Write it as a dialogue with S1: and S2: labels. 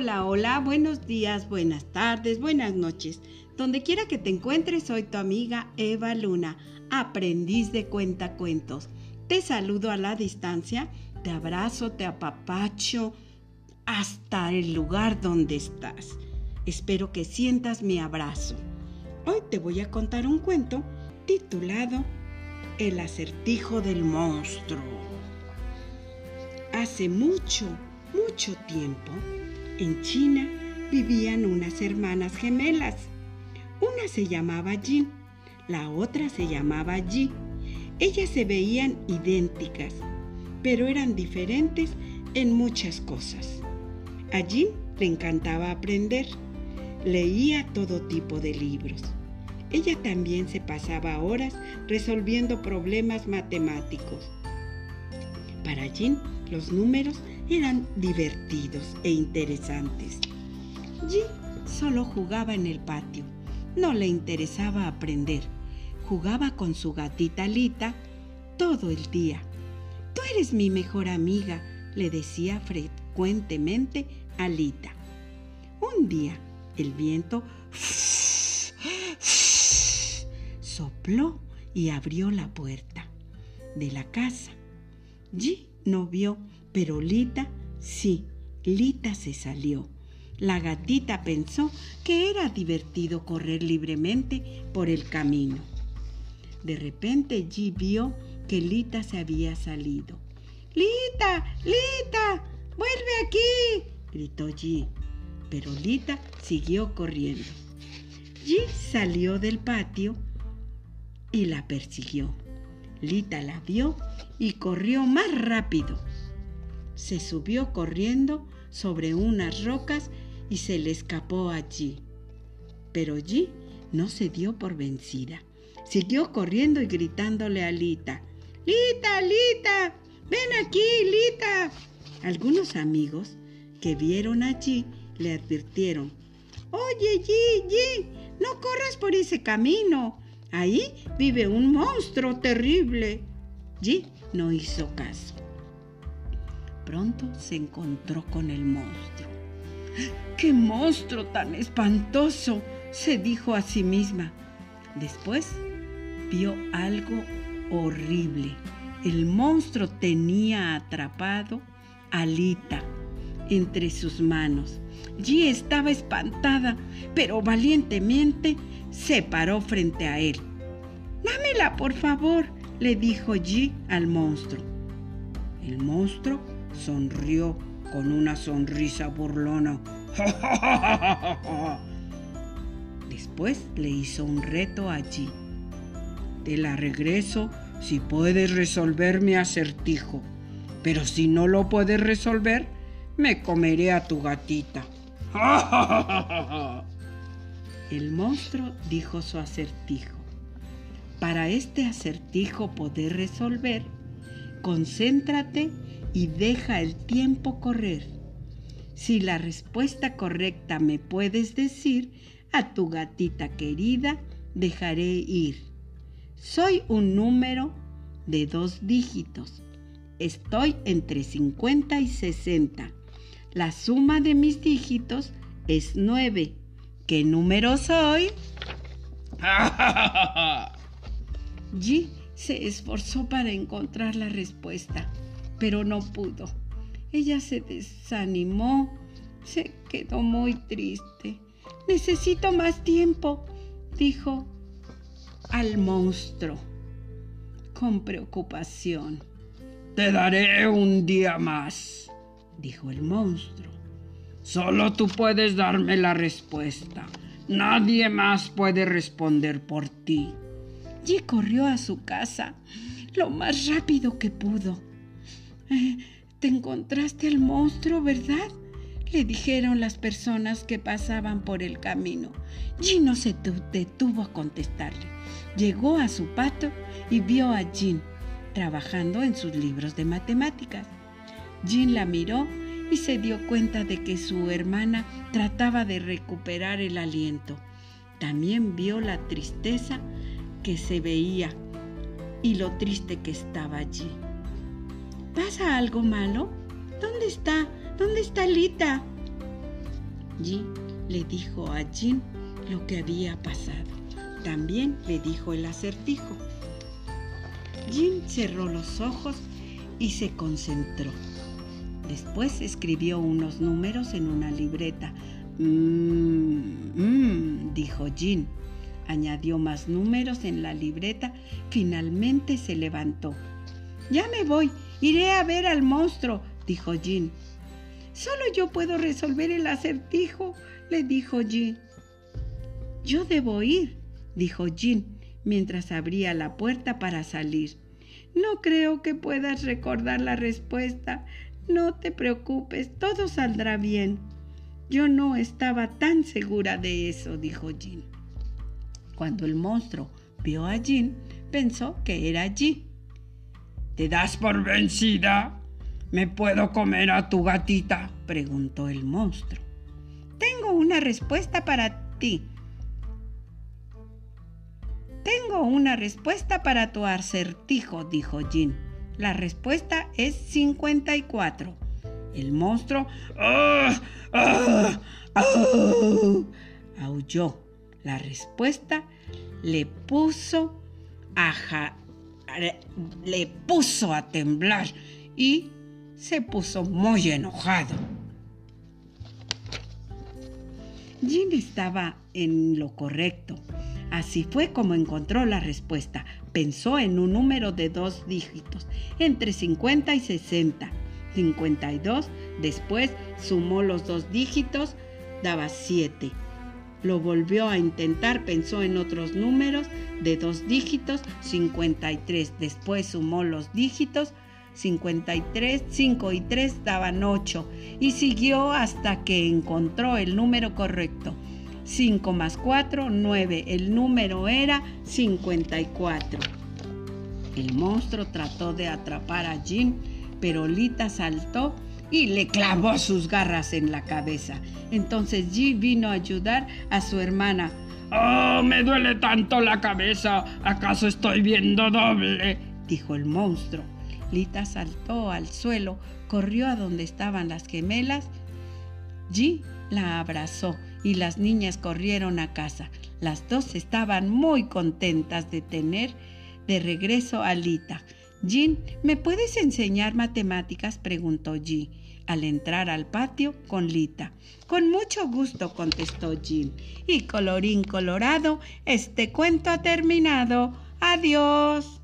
S1: Hola, hola, buenos días, buenas tardes, buenas noches. Donde quiera que te encuentres, soy tu amiga Eva Luna, aprendiz de cuentacuentos. Te saludo a la distancia, te abrazo, te apapacho hasta el lugar donde estás. Espero que sientas mi abrazo. Hoy te voy a contar un cuento titulado El acertijo del monstruo. Hace mucho, mucho tiempo, en China vivían unas hermanas gemelas. Una se llamaba Jin, la otra se llamaba Ji. Ellas se veían idénticas, pero eran diferentes en muchas cosas. A Jin le encantaba aprender. Leía todo tipo de libros. Ella también se pasaba horas resolviendo problemas matemáticos. Para Jin, los números eran divertidos e interesantes. Jin solo jugaba en el patio. No le interesaba aprender. Jugaba con su gatita Lita todo el día. Tú eres mi mejor amiga, le decía frecuentemente a Lita. Un día, el viento sopló y abrió la puerta de la casa. G no vio, pero Lita sí, Lita se salió. La gatita pensó que era divertido correr libremente por el camino. De repente G vio que Lita se había salido. ¡Lita! ¡Lita! ¡Vuelve aquí! gritó G. Pero Lita siguió corriendo. G salió del patio y la persiguió. Lita la vio y corrió más rápido. Se subió corriendo sobre unas rocas y se le escapó allí. Pero allí no se dio por vencida. Siguió corriendo y gritándole a Lita, Lita, Lita, ven aquí, Lita. Algunos amigos que vieron allí le advirtieron, Oye, G, G, no corras por ese camino. Ahí vive un monstruo terrible. G no hizo caso. Pronto se encontró con el monstruo. ¡Qué monstruo tan espantoso! se dijo a sí misma. Después vio algo horrible. El monstruo tenía atrapado a Lita entre sus manos. G estaba espantada, pero valientemente se paró frente a él. Dámela, por favor, le dijo G al monstruo. El monstruo sonrió con una sonrisa burlona. Después le hizo un reto a G. Te la regreso si puedes resolver mi acertijo, pero si no lo puedes resolver, me comeré a tu gatita. El monstruo dijo su acertijo. Para este acertijo poder resolver, concéntrate y deja el tiempo correr. Si la respuesta correcta me puedes decir, a tu gatita querida dejaré ir. Soy un número de dos dígitos. Estoy entre 50 y 60. La suma de mis dígitos es 9. ¿Qué número soy? G se esforzó para encontrar la respuesta, pero no pudo. Ella se desanimó, se quedó muy triste. Necesito más tiempo, dijo al monstruo con preocupación. Te daré un día más, dijo el monstruo. Solo tú puedes darme la respuesta. Nadie más puede responder por ti. Y corrió a su casa lo más rápido que pudo. Eh, te encontraste al monstruo, ¿verdad? Le dijeron las personas que pasaban por el camino. Jean no se detuvo a contestarle. Llegó a su pato y vio a Jean trabajando en sus libros de matemáticas. Jean la miró y se dio cuenta de que su hermana trataba de recuperar el aliento. También vio la tristeza que se veía y lo triste que estaba allí. ¿Pasa algo malo? ¿Dónde está? ¿Dónde está Lita? Ji le dijo a Jin lo que había pasado. También le dijo el acertijo. Jin cerró los ojos y se concentró. Después escribió unos números en una libreta. Mmm, mmm, dijo Jin. Añadió más números en la libreta. Finalmente se levantó. Ya me voy. Iré a ver al monstruo, dijo Jin. Solo yo puedo resolver el acertijo, le dijo Jin. Yo debo ir, dijo Jin mientras abría la puerta para salir. No creo que puedas recordar la respuesta. No te preocupes, todo saldrá bien. Yo no estaba tan segura de eso, dijo Jin. Cuando el monstruo vio a Jin, pensó que era Jin. ¿Te das por vencida? ¿Me puedo comer a tu gatita? preguntó el monstruo. Tengo una respuesta para ti. Tengo una respuesta para tu acertijo, dijo Jin. La respuesta es 54. El monstruo ¡Ah! ¡Ah! ¡Ah! aulló. La respuesta le puso a le puso a temblar y se puso muy enojado. Jin estaba en lo correcto. Así fue como encontró la respuesta. Pensó en un número de dos dígitos, entre 50 y 60. 52, después sumó los dos dígitos, daba 7. Lo volvió a intentar, pensó en otros números de dos dígitos, 53. Después sumó los dígitos, 53, 5 y 3 daban 8. Y siguió hasta que encontró el número correcto. 5 más 4, 9. El número era 54. El monstruo trató de atrapar a Jim, pero Lita saltó y le clavó sus garras en la cabeza. Entonces Jim vino a ayudar a su hermana. ¡Oh, me duele tanto la cabeza! ¿Acaso estoy viendo doble? dijo el monstruo. Lita saltó al suelo, corrió a donde estaban las gemelas. Ji la abrazó y las niñas corrieron a casa. Las dos estaban muy contentas de tener de regreso a Lita. Jin, ¿me puedes enseñar matemáticas? preguntó Ji al entrar al patio con Lita. Con mucho gusto, contestó Jin. Y colorín colorado, este cuento ha terminado. Adiós.